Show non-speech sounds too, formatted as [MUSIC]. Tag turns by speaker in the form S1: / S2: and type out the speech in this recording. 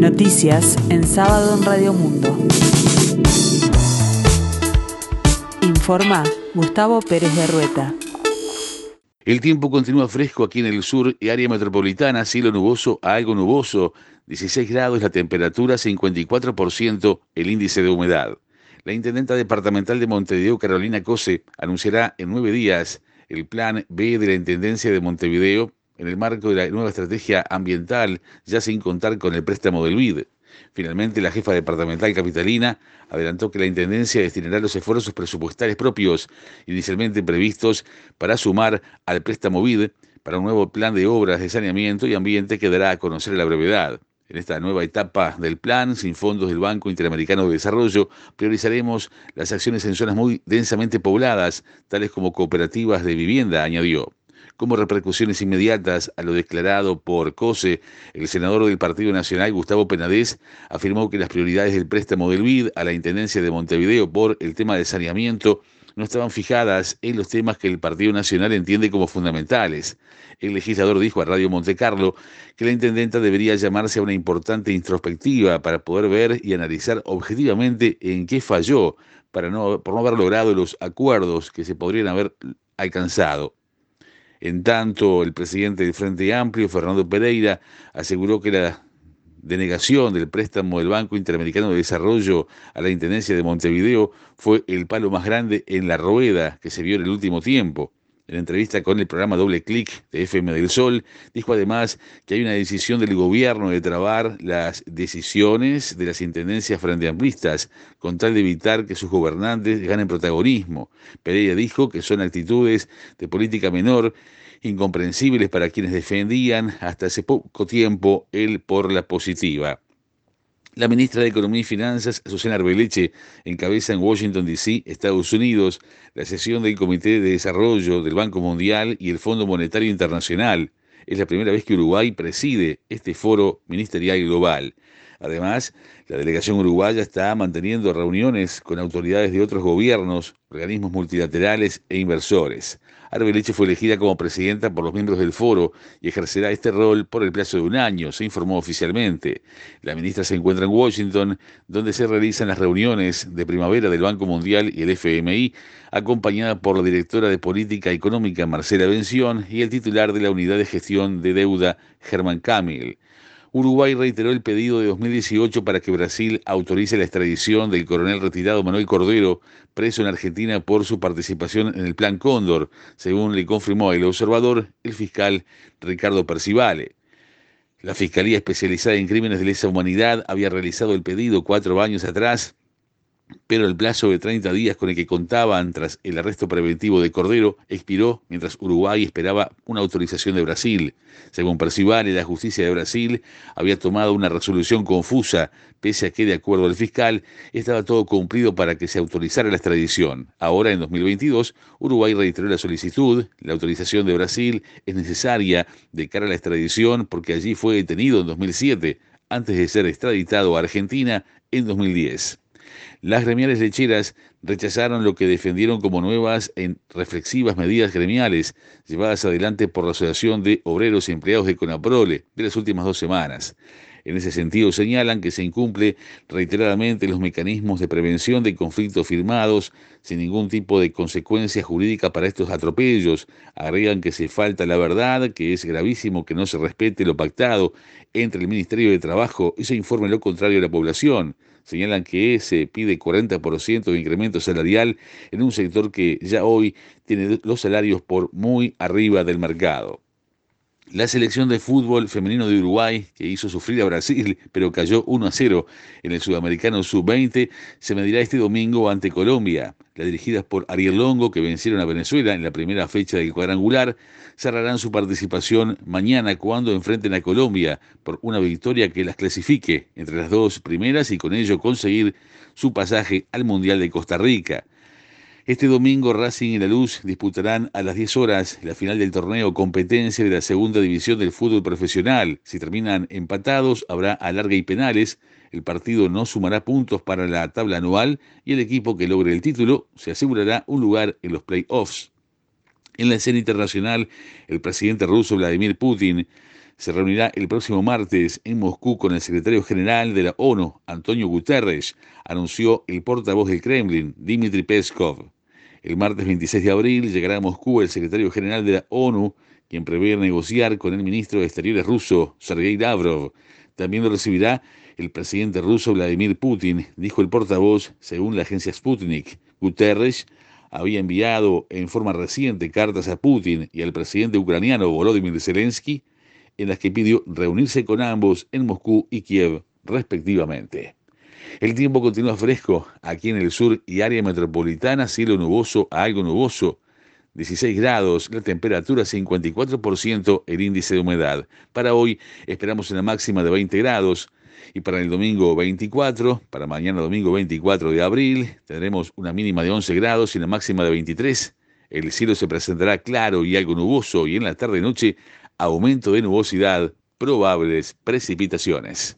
S1: Noticias en sábado en Radio Mundo. Informa Gustavo Pérez de Rueta.
S2: El tiempo continúa fresco aquí en el sur y área metropolitana, cielo nuboso a algo nuboso, 16 grados la temperatura, 54% el índice de humedad. La intendenta departamental de Montevideo, Carolina Cose, anunciará en nueve días el plan B de la Intendencia de Montevideo en el marco de la nueva estrategia ambiental, ya sin contar con el préstamo del BID. Finalmente, la jefa departamental capitalina adelantó que la Intendencia destinará los esfuerzos presupuestales propios inicialmente previstos para sumar al préstamo BID para un nuevo plan de obras de saneamiento y ambiente que dará a conocer la brevedad. En esta nueva etapa del plan, sin fondos del Banco Interamericano de Desarrollo, priorizaremos las acciones en zonas muy densamente pobladas, tales como cooperativas de vivienda, añadió. Como repercusiones inmediatas a lo declarado por COSE, el senador del Partido Nacional, Gustavo Penadez, afirmó que las prioridades del préstamo del BID a la Intendencia de Montevideo por el tema de saneamiento no estaban fijadas en los temas que el Partido Nacional entiende como fundamentales. El legislador dijo a Radio Montecarlo que la intendenta debería llamarse a una importante introspectiva para poder ver y analizar objetivamente en qué falló para no, por no haber logrado los acuerdos que se podrían haber alcanzado. En tanto, el presidente del Frente Amplio, Fernando Pereira, aseguró que la denegación del préstamo del Banco Interamericano de Desarrollo a la Intendencia de Montevideo fue el palo más grande en la rueda que se vio en el último tiempo. En entrevista con el programa Doble Clic de FM del Sol, dijo además que hay una decisión del gobierno de trabar las decisiones de las intendencias frente amplistas con tal de evitar que sus gobernantes ganen protagonismo. Pereira dijo que son actitudes de política menor incomprensibles para quienes defendían hasta hace poco tiempo el por la positiva. La ministra de Economía y Finanzas, Susana Arbeleche, encabeza en Washington, D.C., Estados Unidos, la sesión del Comité de Desarrollo del Banco Mundial y el Fondo Monetario Internacional. Es la primera vez que Uruguay preside este foro ministerial global. Además, la delegación uruguaya está manteniendo reuniones con autoridades de otros gobiernos, organismos multilaterales e inversores. Arbeleche fue elegida como presidenta por los miembros del foro y ejercerá este rol por el plazo de un año, se informó oficialmente. La ministra se encuentra en Washington, donde se realizan las reuniones de primavera del Banco Mundial y el FMI, acompañada por la directora de Política Económica Marcela Bención y el titular de la Unidad de Gestión de Deuda, Germán Camil. Uruguay reiteró el pedido de 2018 para que Brasil autorice la extradición del coronel retirado Manuel Cordero, preso en Argentina por su participación en el Plan Cóndor, según le confirmó el observador el fiscal Ricardo Percivale. La Fiscalía Especializada en Crímenes de Lesa Humanidad había realizado el pedido cuatro años atrás pero el plazo de 30 días con el que contaban tras el arresto preventivo de Cordero expiró mientras Uruguay esperaba una autorización de Brasil. Según Percivale, la justicia de Brasil había tomado una resolución confusa, pese a que, de acuerdo al fiscal, estaba todo cumplido para que se autorizara la extradición. Ahora, en 2022, Uruguay reiteró la solicitud. La autorización de Brasil es necesaria de cara a la extradición porque allí fue detenido en 2007, antes de ser extraditado a Argentina en 2010. Las gremiales lecheras rechazaron lo que defendieron como nuevas e reflexivas medidas gremiales llevadas adelante por la Asociación de Obreros y Empleados de Conaprole de las últimas dos semanas. En ese sentido señalan que se incumple reiteradamente los mecanismos de prevención de conflictos firmados sin ningún tipo de consecuencia jurídica para estos atropellos. Agregan que se falta la verdad, que es gravísimo que no se respete lo pactado entre el Ministerio de Trabajo y se informe lo contrario a la población. Señalan que se pide 40% de incremento salarial en un sector que ya hoy tiene los salarios por muy arriba del mercado. La selección de fútbol femenino de Uruguay, que hizo sufrir a Brasil, [LAUGHS] pero cayó 1 a 0 en el Sudamericano Sub-20, se medirá este domingo ante Colombia. Las dirigidas por Ariel Longo, que vencieron a Venezuela en la primera fecha del cuadrangular, cerrarán su participación mañana cuando enfrenten a Colombia por una victoria que las clasifique entre las dos primeras y con ello conseguir su pasaje al Mundial de Costa Rica. Este domingo Racing y La Luz disputarán a las 10 horas la final del torneo competencia de la segunda división del fútbol profesional. Si terminan empatados, habrá alarga y penales. El partido no sumará puntos para la tabla anual y el equipo que logre el título se asegurará un lugar en los playoffs. En la escena internacional, el presidente ruso Vladimir Putin se reunirá el próximo martes en Moscú con el secretario general de la ONU, Antonio Guterres, anunció el portavoz del Kremlin, Dmitry Peskov. El martes 26 de abril llegará a Moscú el secretario general de la ONU, quien prevé negociar con el ministro de Exteriores ruso, Sergei Lavrov. También lo recibirá el presidente ruso Vladimir Putin, dijo el portavoz, según la agencia Sputnik. Guterres había enviado en forma reciente cartas a Putin y al presidente ucraniano Volodymyr Zelensky en las que pidió reunirse con ambos en Moscú y Kiev, respectivamente. El tiempo continúa fresco aquí en el sur y área metropolitana, cielo nuboso a algo nuboso, 16 grados, la temperatura 54%, el índice de humedad. Para hoy esperamos una máxima de 20 grados y para el domingo 24, para mañana domingo 24 de abril, tendremos una mínima de 11 grados y una máxima de 23. El cielo se presentará claro y algo nuboso y en la tarde-noche aumento de nubosidad, probables precipitaciones.